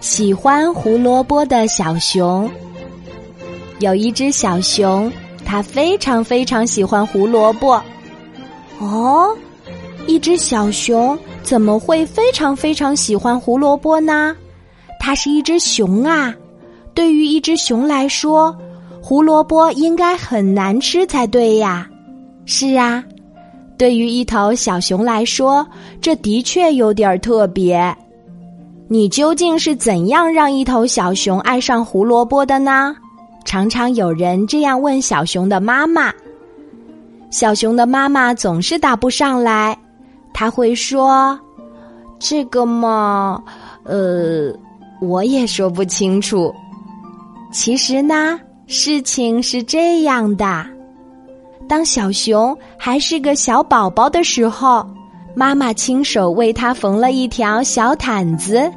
喜欢胡萝卜的小熊。有一只小熊，它非常非常喜欢胡萝卜。哦，一只小熊怎么会非常非常喜欢胡萝卜呢？它是一只熊啊！对于一只熊来说，胡萝卜应该很难吃才对呀。是啊，对于一头小熊来说，这的确有点特别。你究竟是怎样让一头小熊爱上胡萝卜的呢？常常有人这样问小熊的妈妈。小熊的妈妈总是答不上来，他会说：“这个嘛，呃，我也说不清楚。”其实呢，事情是这样的：当小熊还是个小宝宝的时候，妈妈亲手为他缝了一条小毯子。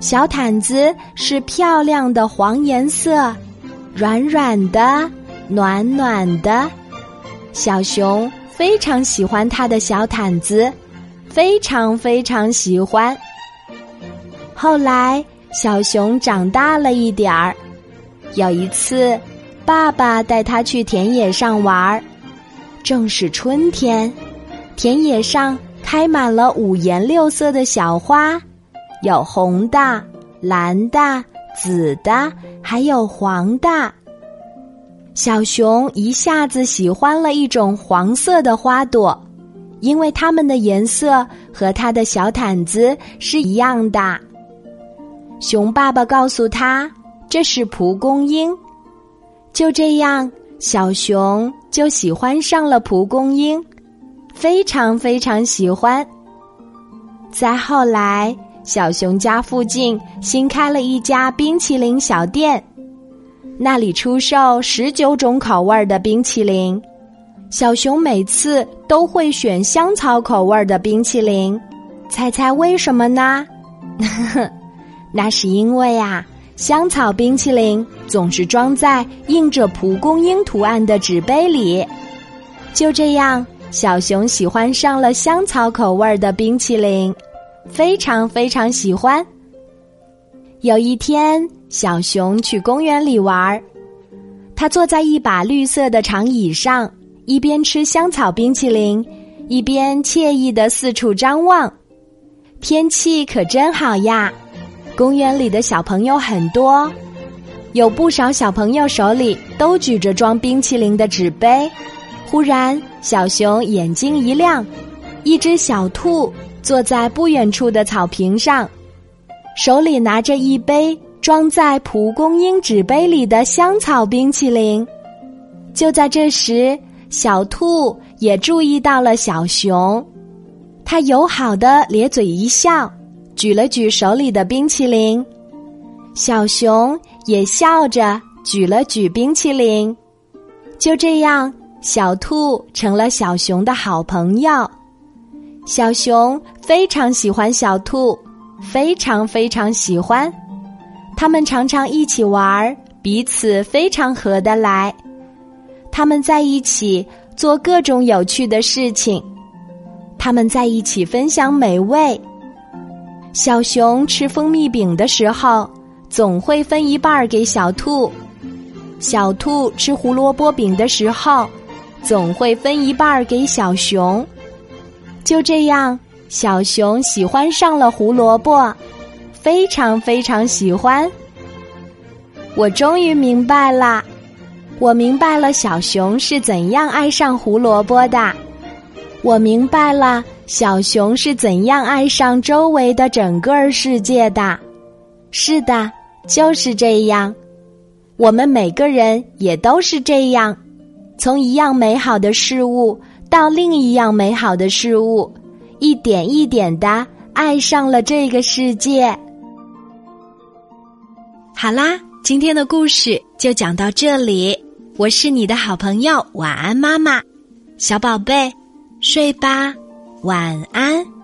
小毯子是漂亮的黄颜色，软软的，暖暖的。小熊非常喜欢他的小毯子，非常非常喜欢。后来，小熊长大了一点儿。有一次，爸爸带他去田野上玩儿，正是春天，田野上开满了五颜六色的小花。有红的、蓝的、紫的，还有黄的。小熊一下子喜欢了一种黄色的花朵，因为它们的颜色和它的小毯子是一样的。熊爸爸告诉他，这是蒲公英。就这样，小熊就喜欢上了蒲公英，非常非常喜欢。再后来。小熊家附近新开了一家冰淇淋小店，那里出售十九种口味的冰淇淋。小熊每次都会选香草口味的冰淇淋，猜猜为什么呢？那是因为啊，香草冰淇淋总是装在印着蒲公英图案的纸杯里。就这样，小熊喜欢上了香草口味的冰淇淋。非常非常喜欢。有一天，小熊去公园里玩儿，他坐在一把绿色的长椅上，一边吃香草冰淇淋，一边惬意的四处张望。天气可真好呀！公园里的小朋友很多，有不少小朋友手里都举着装冰淇淋的纸杯。忽然，小熊眼睛一亮，一只小兔。坐在不远处的草坪上，手里拿着一杯装在蒲公英纸杯里的香草冰淇淋。就在这时，小兔也注意到了小熊，它友好的咧嘴一笑，举了举手里的冰淇淋。小熊也笑着举了举冰淇淋。就这样，小兔成了小熊的好朋友。小熊非常喜欢小兔，非常非常喜欢。他们常常一起玩，彼此非常合得来。他们在一起做各种有趣的事情，他们在一起分享美味。小熊吃蜂蜜饼的时候，总会分一半给小兔；小兔吃胡萝卜饼的时候，总会分一半给小熊。就这样，小熊喜欢上了胡萝卜，非常非常喜欢。我终于明白了，我明白了小熊是怎样爱上胡萝卜的，我明白了小熊是怎样爱上周围的整个世界的。是的，就是这样。我们每个人也都是这样，从一样美好的事物。到另一样美好的事物，一点一点的爱上了这个世界。好啦，今天的故事就讲到这里。我是你的好朋友，晚安，妈妈，小宝贝，睡吧，晚安。